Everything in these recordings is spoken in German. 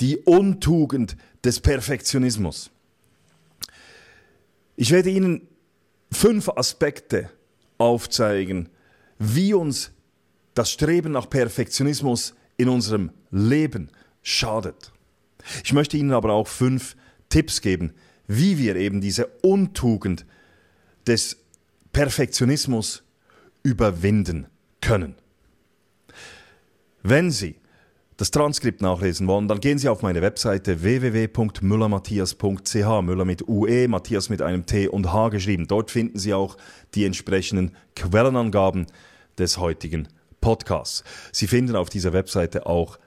die Untugend des Perfektionismus. Ich werde Ihnen fünf Aspekte aufzeigen, wie uns das Streben nach Perfektionismus in unserem Leben schadet. Ich möchte Ihnen aber auch fünf Tipps geben, wie wir eben diese Untugend des Perfektionismus überwinden können. Wenn Sie das Transkript nachlesen wollen, dann gehen Sie auf meine Webseite www.müllermatthias.ch, Müller mit UE, Matthias mit einem T und H geschrieben. Dort finden Sie auch die entsprechenden Quellenangaben des heutigen Podcasts. Sie finden auf dieser Webseite auch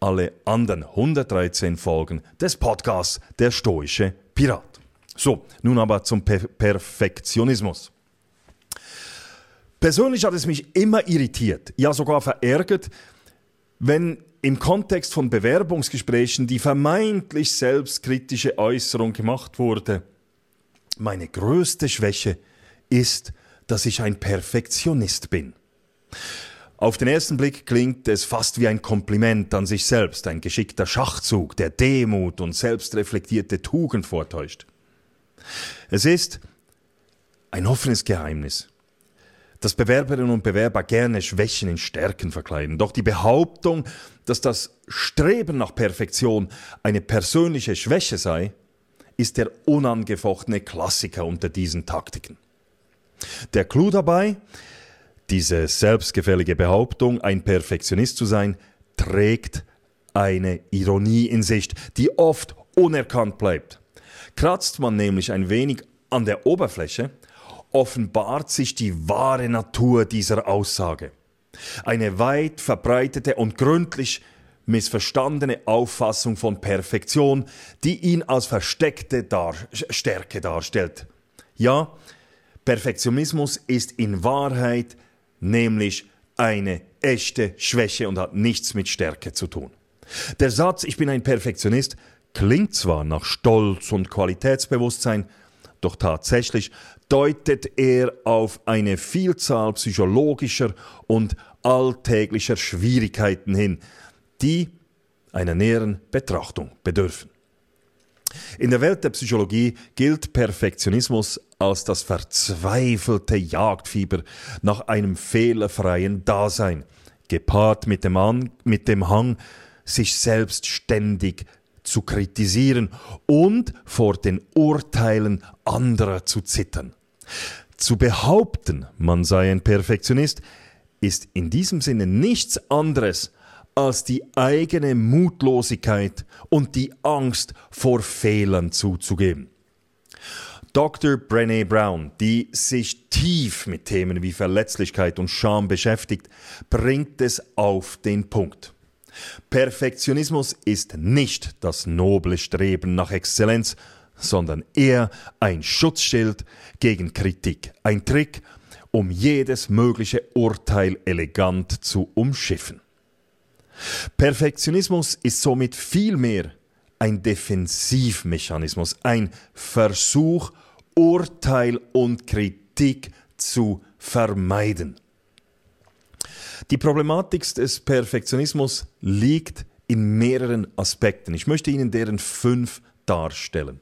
alle anderen 113 Folgen des Podcasts Der Stoische Pirat. So, nun aber zum per Perfektionismus. Persönlich hat es mich immer irritiert, ja sogar verärgert, wenn im Kontext von Bewerbungsgesprächen die vermeintlich selbstkritische Äußerung gemacht wurde, meine größte Schwäche ist, dass ich ein Perfektionist bin. Auf den ersten Blick klingt es fast wie ein Kompliment an sich selbst, ein geschickter Schachzug, der Demut und selbstreflektierte Tugend vortäuscht. Es ist ein offenes Geheimnis, dass Bewerberinnen und Bewerber gerne Schwächen in Stärken verkleiden. Doch die Behauptung, dass das Streben nach Perfektion eine persönliche Schwäche sei, ist der unangefochtene Klassiker unter diesen Taktiken. Der Clou dabei, diese selbstgefällige Behauptung, ein Perfektionist zu sein, trägt eine Ironie in sich, die oft unerkannt bleibt. Kratzt man nämlich ein wenig an der Oberfläche, offenbart sich die wahre Natur dieser Aussage. Eine weit verbreitete und gründlich missverstandene Auffassung von Perfektion, die ihn als versteckte Dar Stärke darstellt. Ja, Perfektionismus ist in Wahrheit nämlich eine echte Schwäche und hat nichts mit Stärke zu tun. Der Satz Ich bin ein Perfektionist klingt zwar nach Stolz und Qualitätsbewusstsein, doch tatsächlich deutet er auf eine Vielzahl psychologischer und alltäglicher Schwierigkeiten hin, die einer näheren Betrachtung bedürfen. In der Welt der Psychologie gilt Perfektionismus als das verzweifelte Jagdfieber nach einem fehlerfreien Dasein, gepaart mit dem, An mit dem Hang, sich selbst ständig zu kritisieren und vor den Urteilen anderer zu zittern. Zu behaupten, man sei ein Perfektionist, ist in diesem Sinne nichts anderes als die eigene Mutlosigkeit und die Angst vor Fehlern zuzugeben. Dr. Brené Brown, die sich tief mit Themen wie Verletzlichkeit und Scham beschäftigt, bringt es auf den Punkt. Perfektionismus ist nicht das noble Streben nach Exzellenz, sondern eher ein Schutzschild gegen Kritik, ein Trick, um jedes mögliche Urteil elegant zu umschiffen. Perfektionismus ist somit vielmehr ein Defensivmechanismus, ein Versuch, Urteil und Kritik zu vermeiden. Die Problematik des Perfektionismus liegt in mehreren Aspekten. Ich möchte Ihnen deren fünf darstellen.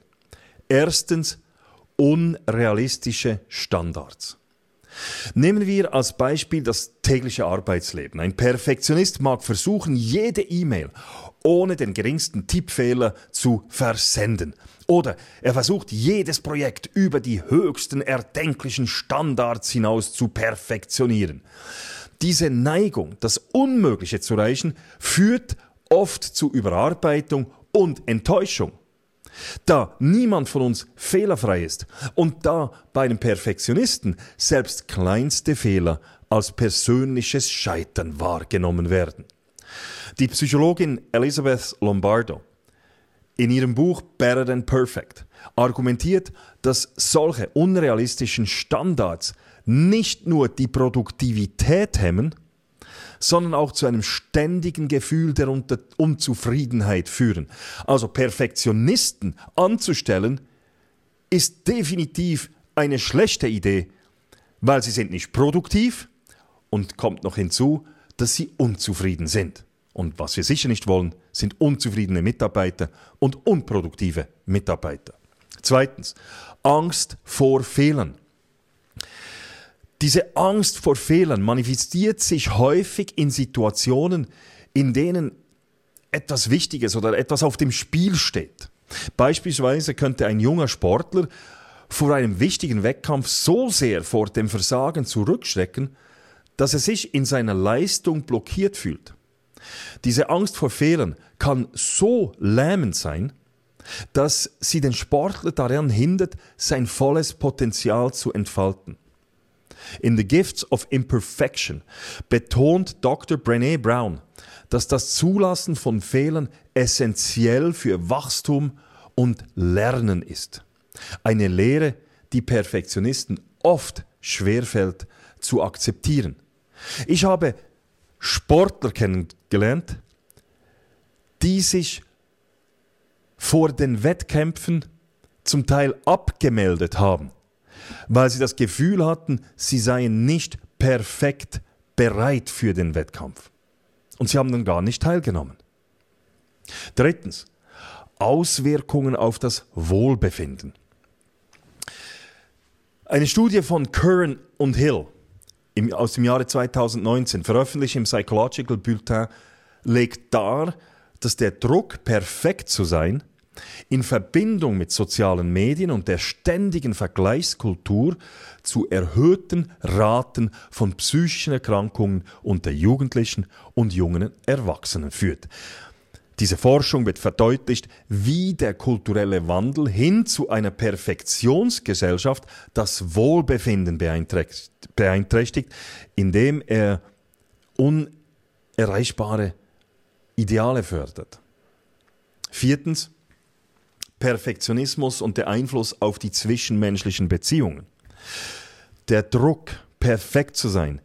Erstens unrealistische Standards. Nehmen wir als Beispiel das tägliche Arbeitsleben. Ein Perfektionist mag versuchen, jede E-Mail ohne den geringsten Tippfehler zu versenden. Oder er versucht jedes Projekt über die höchsten erdenklichen Standards hinaus zu perfektionieren. Diese Neigung, das Unmögliche zu erreichen, führt oft zu Überarbeitung und Enttäuschung. Da niemand von uns fehlerfrei ist und da bei einem Perfektionisten selbst kleinste Fehler als persönliches Scheitern wahrgenommen werden. Die Psychologin Elizabeth Lombardo in ihrem Buch Better Than Perfect argumentiert, dass solche unrealistischen Standards nicht nur die Produktivität hemmen, sondern auch zu einem ständigen Gefühl der Unzufriedenheit führen. Also Perfektionisten anzustellen, ist definitiv eine schlechte Idee, weil sie sind nicht produktiv und kommt noch hinzu, dass sie unzufrieden sind. Und was wir sicher nicht wollen, sind unzufriedene Mitarbeiter und unproduktive Mitarbeiter. Zweitens, Angst vor Fehlern. Diese Angst vor Fehlern manifestiert sich häufig in Situationen, in denen etwas Wichtiges oder etwas auf dem Spiel steht. Beispielsweise könnte ein junger Sportler vor einem wichtigen Wettkampf so sehr vor dem Versagen zurückschrecken, dass er sich in seiner Leistung blockiert fühlt. Diese Angst vor Fehlern kann so lähmend sein, dass sie den Sportler daran hindert, sein volles Potenzial zu entfalten. In The Gifts of Imperfection betont Dr. Brené Brown, dass das Zulassen von Fehlern essentiell für Wachstum und Lernen ist. Eine Lehre, die Perfektionisten oft schwerfällt zu akzeptieren. Ich habe Sportler kennengelernt, die sich vor den Wettkämpfen zum Teil abgemeldet haben weil sie das Gefühl hatten, sie seien nicht perfekt bereit für den Wettkampf. Und sie haben dann gar nicht teilgenommen. Drittens, Auswirkungen auf das Wohlbefinden. Eine Studie von Curran und Hill im, aus dem Jahre 2019, veröffentlicht im Psychological Bulletin, legt dar, dass der Druck, perfekt zu sein, in Verbindung mit sozialen Medien und der ständigen Vergleichskultur zu erhöhten Raten von psychischen Erkrankungen unter Jugendlichen und jungen Erwachsenen führt. Diese Forschung wird verdeutlicht, wie der kulturelle Wandel hin zu einer Perfektionsgesellschaft das Wohlbefinden beeinträchtigt, indem er unerreichbare Ideale fördert. Viertens, Perfektionismus und der Einfluss auf die zwischenmenschlichen Beziehungen. Der Druck, perfekt zu sein,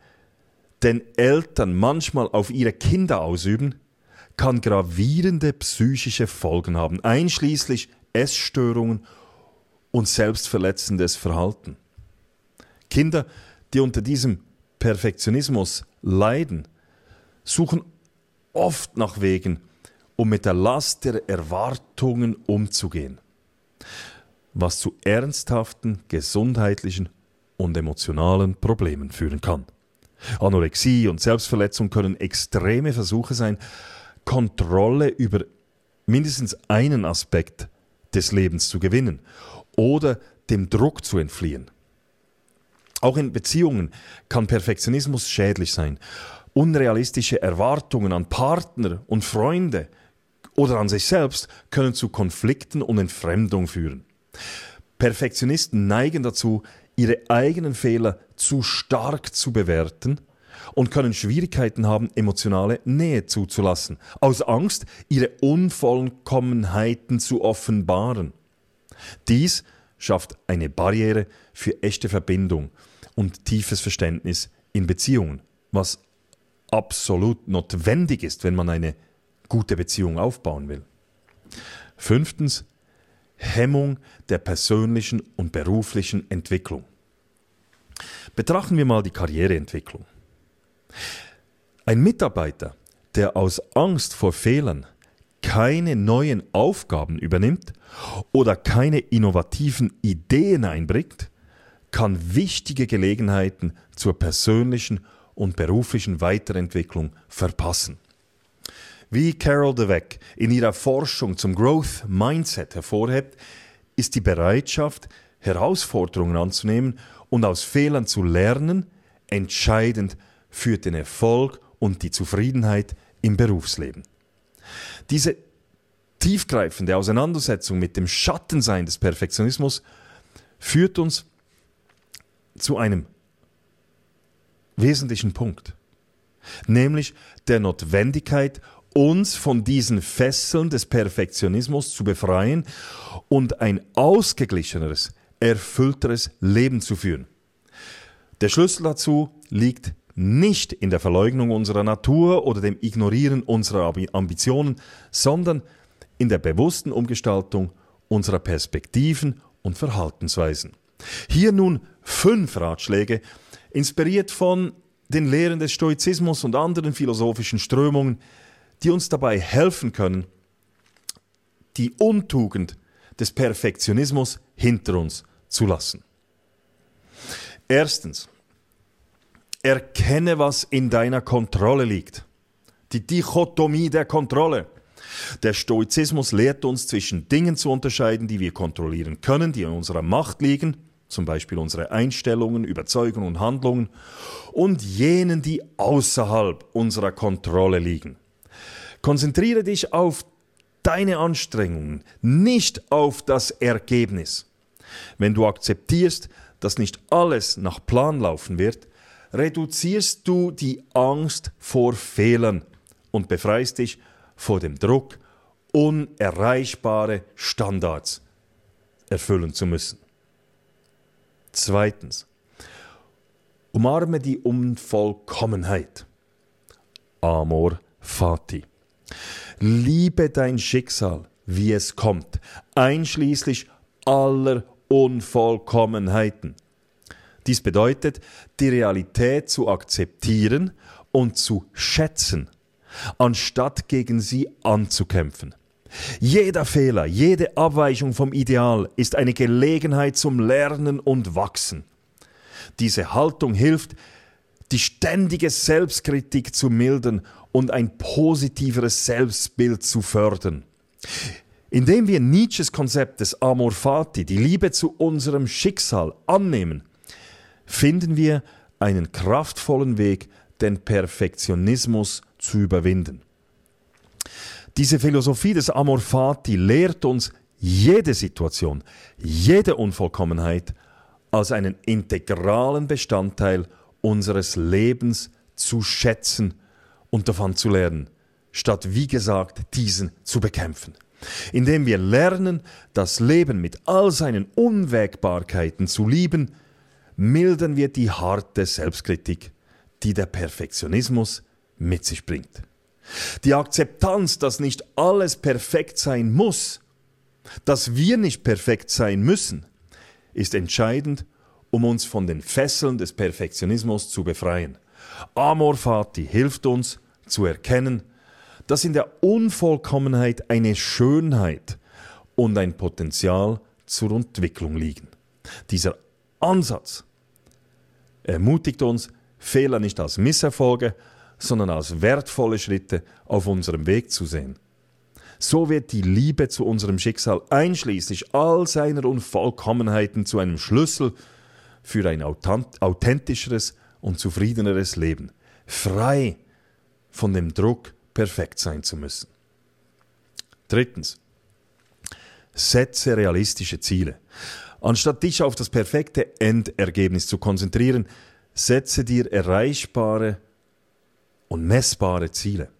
den Eltern manchmal auf ihre Kinder ausüben, kann gravierende psychische Folgen haben, einschließlich Essstörungen und selbstverletzendes Verhalten. Kinder, die unter diesem Perfektionismus leiden, suchen oft nach Wegen, um mit der Last der Erwartungen umzugehen, was zu ernsthaften gesundheitlichen und emotionalen Problemen führen kann. Anorexie und Selbstverletzung können extreme Versuche sein, Kontrolle über mindestens einen Aspekt des Lebens zu gewinnen oder dem Druck zu entfliehen. Auch in Beziehungen kann Perfektionismus schädlich sein. Unrealistische Erwartungen an Partner und Freunde oder an sich selbst können zu Konflikten und Entfremdung führen. Perfektionisten neigen dazu, ihre eigenen Fehler zu stark zu bewerten und können Schwierigkeiten haben, emotionale Nähe zuzulassen, aus Angst, ihre Unvollkommenheiten zu offenbaren. Dies schafft eine Barriere für echte Verbindung und tiefes Verständnis in Beziehungen, was absolut notwendig ist, wenn man eine gute Beziehung aufbauen will. Fünftens, Hemmung der persönlichen und beruflichen Entwicklung. Betrachten wir mal die Karriereentwicklung. Ein Mitarbeiter, der aus Angst vor Fehlern keine neuen Aufgaben übernimmt oder keine innovativen Ideen einbringt, kann wichtige Gelegenheiten zur persönlichen und beruflichen Weiterentwicklung verpassen. Wie Carol Dweck in ihrer Forschung zum Growth Mindset hervorhebt, ist die Bereitschaft, Herausforderungen anzunehmen und aus Fehlern zu lernen, entscheidend für den Erfolg und die Zufriedenheit im Berufsleben. Diese tiefgreifende Auseinandersetzung mit dem Schattensein des Perfektionismus führt uns zu einem wesentlichen Punkt, nämlich der Notwendigkeit uns von diesen Fesseln des Perfektionismus zu befreien und ein ausgeglicheneres, erfüllteres Leben zu führen. Der Schlüssel dazu liegt nicht in der Verleugnung unserer Natur oder dem Ignorieren unserer Ambitionen, sondern in der bewussten Umgestaltung unserer Perspektiven und Verhaltensweisen. Hier nun fünf Ratschläge, inspiriert von den Lehren des Stoizismus und anderen philosophischen Strömungen, die uns dabei helfen können, die Untugend des Perfektionismus hinter uns zu lassen. Erstens, erkenne, was in deiner Kontrolle liegt. Die Dichotomie der Kontrolle. Der Stoizismus lehrt uns zwischen Dingen zu unterscheiden, die wir kontrollieren können, die in unserer Macht liegen, zum Beispiel unsere Einstellungen, Überzeugungen und Handlungen, und jenen, die außerhalb unserer Kontrolle liegen. Konzentriere dich auf deine Anstrengungen, nicht auf das Ergebnis. Wenn du akzeptierst, dass nicht alles nach Plan laufen wird, reduzierst du die Angst vor Fehlern und befreist dich vor dem Druck, unerreichbare Standards erfüllen zu müssen. Zweitens, umarme die Unvollkommenheit. Amor fati. Liebe dein Schicksal, wie es kommt, einschließlich aller Unvollkommenheiten. Dies bedeutet, die Realität zu akzeptieren und zu schätzen, anstatt gegen sie anzukämpfen. Jeder Fehler, jede Abweichung vom Ideal ist eine Gelegenheit zum Lernen und Wachsen. Diese Haltung hilft, die ständige Selbstkritik zu mildern und ein positiveres Selbstbild zu fördern. Indem wir Nietzsches Konzept des Amor Fati, die Liebe zu unserem Schicksal, annehmen, finden wir einen kraftvollen Weg, den Perfektionismus zu überwinden. Diese Philosophie des Amor Fati lehrt uns jede Situation, jede Unvollkommenheit als einen integralen Bestandteil unseres Lebens zu schätzen und davon zu lernen, statt wie gesagt diesen zu bekämpfen. Indem wir lernen, das Leben mit all seinen Unwägbarkeiten zu lieben, mildern wir die harte Selbstkritik, die der Perfektionismus mit sich bringt. Die Akzeptanz, dass nicht alles perfekt sein muss, dass wir nicht perfekt sein müssen, ist entscheidend, um uns von den Fesseln des Perfektionismus zu befreien. Amor Fati hilft uns zu erkennen, dass in der Unvollkommenheit eine Schönheit und ein Potenzial zur Entwicklung liegen. Dieser Ansatz ermutigt uns, Fehler nicht als Misserfolge, sondern als wertvolle Schritte auf unserem Weg zu sehen. So wird die Liebe zu unserem Schicksal einschließlich all seiner Unvollkommenheiten zu einem Schlüssel für ein authentischeres und zufriedeneres Leben, frei von dem Druck, perfekt sein zu müssen. Drittens, setze realistische Ziele. Anstatt dich auf das perfekte Endergebnis zu konzentrieren, setze dir erreichbare und messbare Ziele.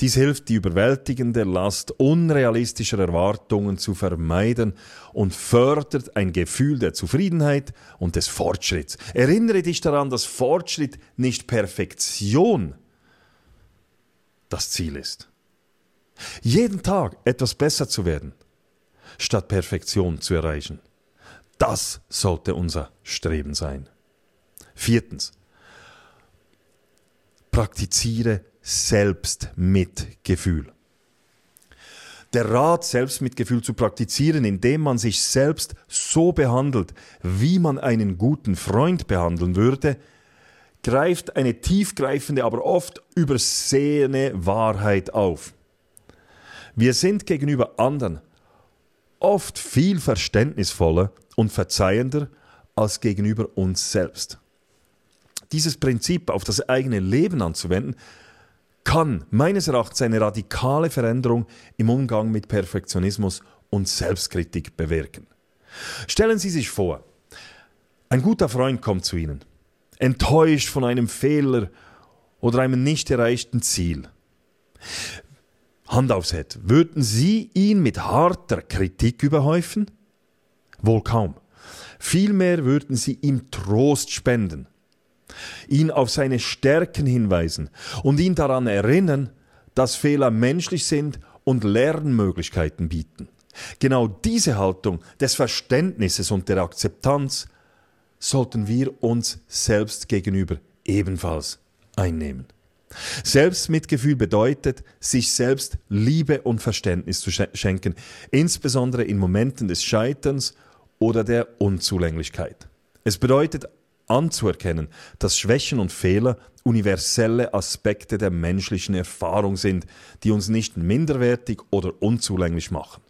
Dies hilft, die überwältigende Last unrealistischer Erwartungen zu vermeiden und fördert ein Gefühl der Zufriedenheit und des Fortschritts. Erinnere dich daran, dass Fortschritt nicht Perfektion das Ziel ist. Jeden Tag etwas besser zu werden, statt Perfektion zu erreichen. Das sollte unser Streben sein. Viertens. Praktiziere Selbstmitgefühl. Der Rat, Selbstmitgefühl zu praktizieren, indem man sich selbst so behandelt, wie man einen guten Freund behandeln würde, greift eine tiefgreifende, aber oft übersehene Wahrheit auf. Wir sind gegenüber anderen oft viel verständnisvoller und verzeihender als gegenüber uns selbst. Dieses Prinzip auf das eigene Leben anzuwenden, kann meines Erachtens eine radikale Veränderung im Umgang mit Perfektionismus und Selbstkritik bewirken. Stellen Sie sich vor, ein guter Freund kommt zu Ihnen, enttäuscht von einem Fehler oder einem nicht erreichten Ziel. Hand aufs Herd, würden Sie ihn mit harter Kritik überhäufen? Wohl kaum. Vielmehr würden Sie ihm Trost spenden, ihn auf seine Stärken hinweisen und ihn daran erinnern, dass Fehler menschlich sind und Lernmöglichkeiten bieten. Genau diese Haltung des Verständnisses und der Akzeptanz sollten wir uns selbst gegenüber ebenfalls einnehmen. Selbstmitgefühl bedeutet, sich selbst Liebe und Verständnis zu schenken, insbesondere in Momenten des Scheiterns oder der Unzulänglichkeit. Es bedeutet anzuerkennen, dass Schwächen und Fehler universelle Aspekte der menschlichen Erfahrung sind, die uns nicht minderwertig oder unzulänglich machen.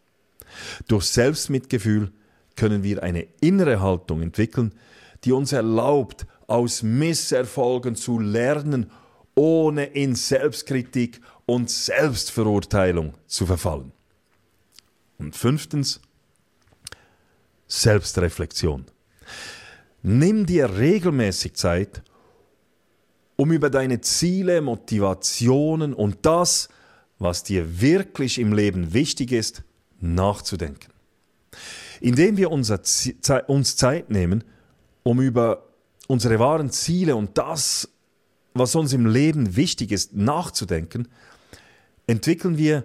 Durch Selbstmitgefühl können wir eine innere Haltung entwickeln, die uns erlaubt, aus Misserfolgen zu lernen, ohne in Selbstkritik und Selbstverurteilung zu verfallen. Und fünftens, Selbstreflexion. Nimm dir regelmäßig Zeit, um über deine Ziele, Motivationen und das, was dir wirklich im Leben wichtig ist, nachzudenken. Indem wir uns Zeit nehmen, um über unsere wahren Ziele und das, was uns im Leben wichtig ist, nachzudenken, entwickeln wir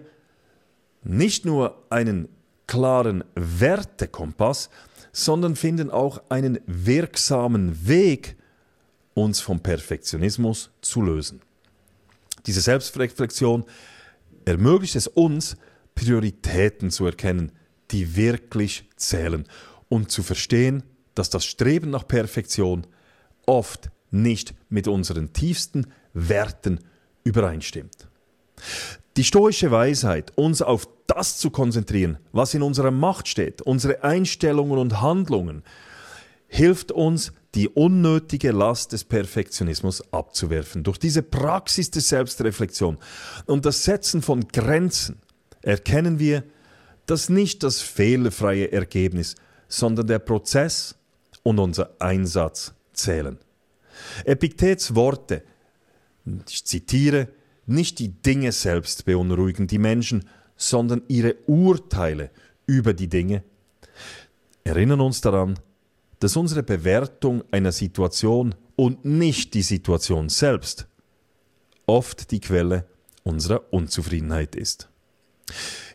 nicht nur einen klaren Wertekompass, sondern finden auch einen wirksamen Weg, uns vom Perfektionismus zu lösen. Diese Selbstreflexion ermöglicht es uns, Prioritäten zu erkennen, die wirklich zählen und zu verstehen, dass das Streben nach Perfektion oft nicht mit unseren tiefsten Werten übereinstimmt. Die stoische Weisheit, uns auf das zu konzentrieren, was in unserer Macht steht, unsere Einstellungen und Handlungen, hilft uns, die unnötige Last des Perfektionismus abzuwerfen. Durch diese Praxis der Selbstreflexion und das Setzen von Grenzen erkennen wir, dass nicht das fehlerfreie Ergebnis, sondern der Prozess und unser Einsatz zählen. Epiktets Worte, ich zitiere, nicht die Dinge selbst beunruhigen die Menschen, sondern ihre Urteile über die Dinge, erinnern uns daran, dass unsere Bewertung einer Situation und nicht die Situation selbst oft die Quelle unserer Unzufriedenheit ist.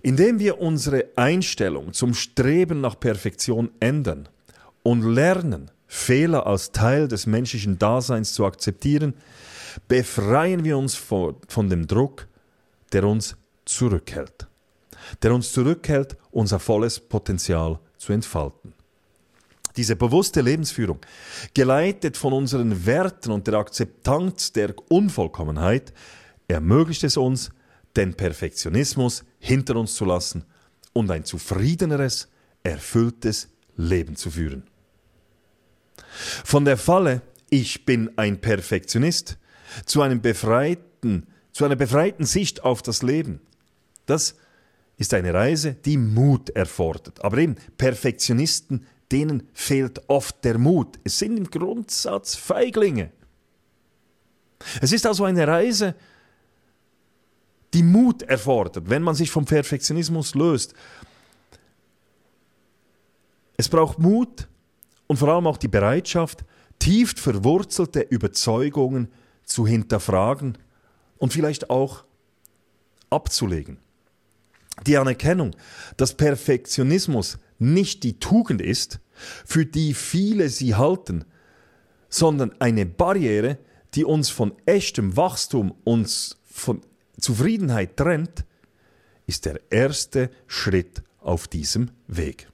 Indem wir unsere Einstellung zum Streben nach Perfektion ändern und lernen, Fehler als Teil des menschlichen Daseins zu akzeptieren, befreien wir uns von, dem Druck, der uns zurückhält. Der uns zurückhält, unser volles Potenzial zu entfalten. Diese bewusste Lebensführung, geleitet von unseren Werten und der Akzeptanz der Unvollkommenheit, ermöglicht es uns, den Perfektionismus hinter uns zu lassen und ein zufriedeneres, erfülltes Leben zu führen. Von der Falle Ich bin ein Perfektionist zu einem befreiten, zu einer befreiten Sicht auf das Leben. Das ist eine Reise, die Mut erfordert. Aber eben Perfektionisten, denen fehlt oft der Mut. Es sind im Grundsatz Feiglinge. Es ist also eine Reise, die Mut erfordert, wenn man sich vom Perfektionismus löst. Es braucht Mut und vor allem auch die Bereitschaft, tief verwurzelte Überzeugungen zu hinterfragen und vielleicht auch abzulegen. Die Anerkennung, dass Perfektionismus nicht die Tugend ist, für die viele sie halten, sondern eine Barriere, die uns von echtem Wachstum, uns von Zufriedenheit trennt, ist der erste Schritt auf diesem Weg.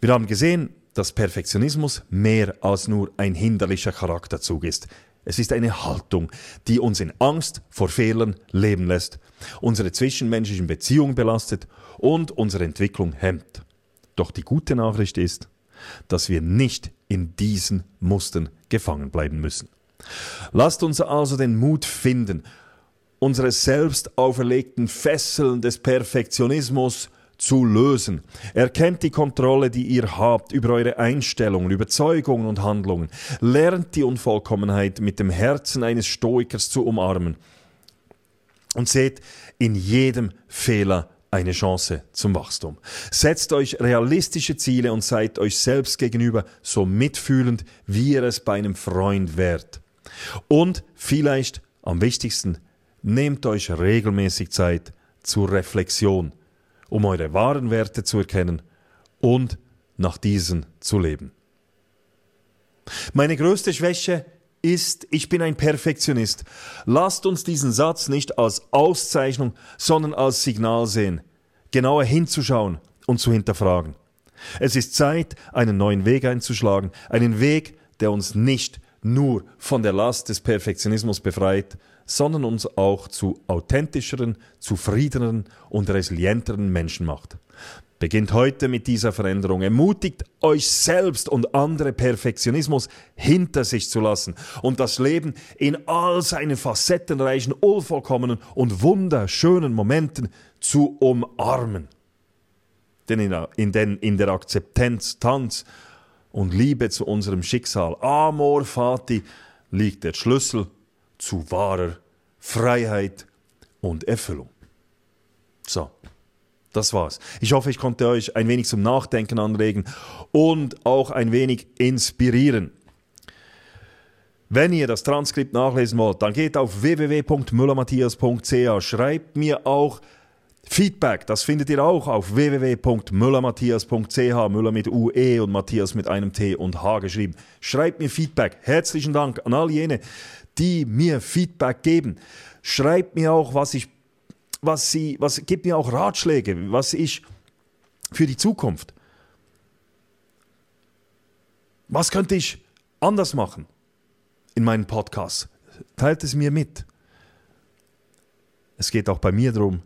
Wir haben gesehen, dass Perfektionismus mehr als nur ein hinderlicher Charakterzug ist. Es ist eine Haltung, die uns in Angst vor Fehlern leben lässt, unsere zwischenmenschlichen Beziehungen belastet und unsere Entwicklung hemmt. Doch die gute Nachricht ist, dass wir nicht in diesen Mustern gefangen bleiben müssen. Lasst uns also den Mut finden, unsere selbst auferlegten Fesseln des Perfektionismus zu lösen. Erkennt die Kontrolle, die ihr habt über eure Einstellungen, Überzeugungen und Handlungen. Lernt die Unvollkommenheit mit dem Herzen eines Stoikers zu umarmen. Und seht, in jedem Fehler eine Chance zum Wachstum. Setzt euch realistische Ziele und seid euch selbst gegenüber so mitfühlend, wie ihr es bei einem Freund wärt. Und vielleicht am wichtigsten, nehmt euch regelmäßig Zeit zur Reflexion, um eure wahren Werte zu erkennen und nach diesen zu leben. Meine größte Schwäche ist, ich bin ein Perfektionist. Lasst uns diesen Satz nicht als Auszeichnung, sondern als Signal sehen, genauer hinzuschauen und zu hinterfragen. Es ist Zeit, einen neuen Weg einzuschlagen, einen Weg, der uns nicht nur von der Last des Perfektionismus befreit, sondern uns auch zu authentischeren, zufriedeneren und resilienteren Menschen macht. Beginnt heute mit dieser Veränderung. Ermutigt euch selbst und andere Perfektionismus hinter sich zu lassen und das Leben in all seinen facettenreichen, unvollkommenen und wunderschönen Momenten zu umarmen. Denn in der, Akzeptanz, Tanz und Liebe zu unserem Schicksal, Amor Fati, liegt der Schlüssel zu wahrer Freiheit und Erfüllung. So. Das war's. Ich hoffe, ich konnte euch ein wenig zum Nachdenken anregen und auch ein wenig inspirieren. Wenn ihr das Transkript nachlesen wollt, dann geht auf www.müllermatthias.ch. Schreibt mir auch Feedback, das findet ihr auch auf www.müllermatthias.ch. Müller mit UE und Matthias mit einem T und H geschrieben. Schreibt mir Feedback. Herzlichen Dank an all jene, die mir Feedback geben. Schreibt mir auch, was ich was sie, was, gibt mir auch Ratschläge, was ich für die Zukunft. Was könnte ich anders machen in meinen Podcasts? Teilt es mir mit. Es geht auch bei mir darum,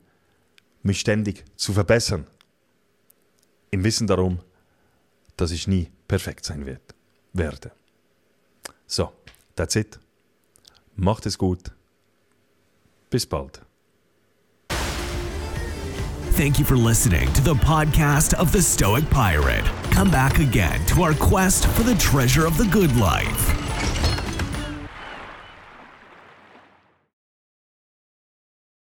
mich ständig zu verbessern. Im Wissen darum, dass ich nie perfekt sein wird, werde. So, that's it. Macht es gut. Bis bald. Thank you for listening to the podcast of the Stoic Pirate. Come back again to our quest for the treasure of the good life.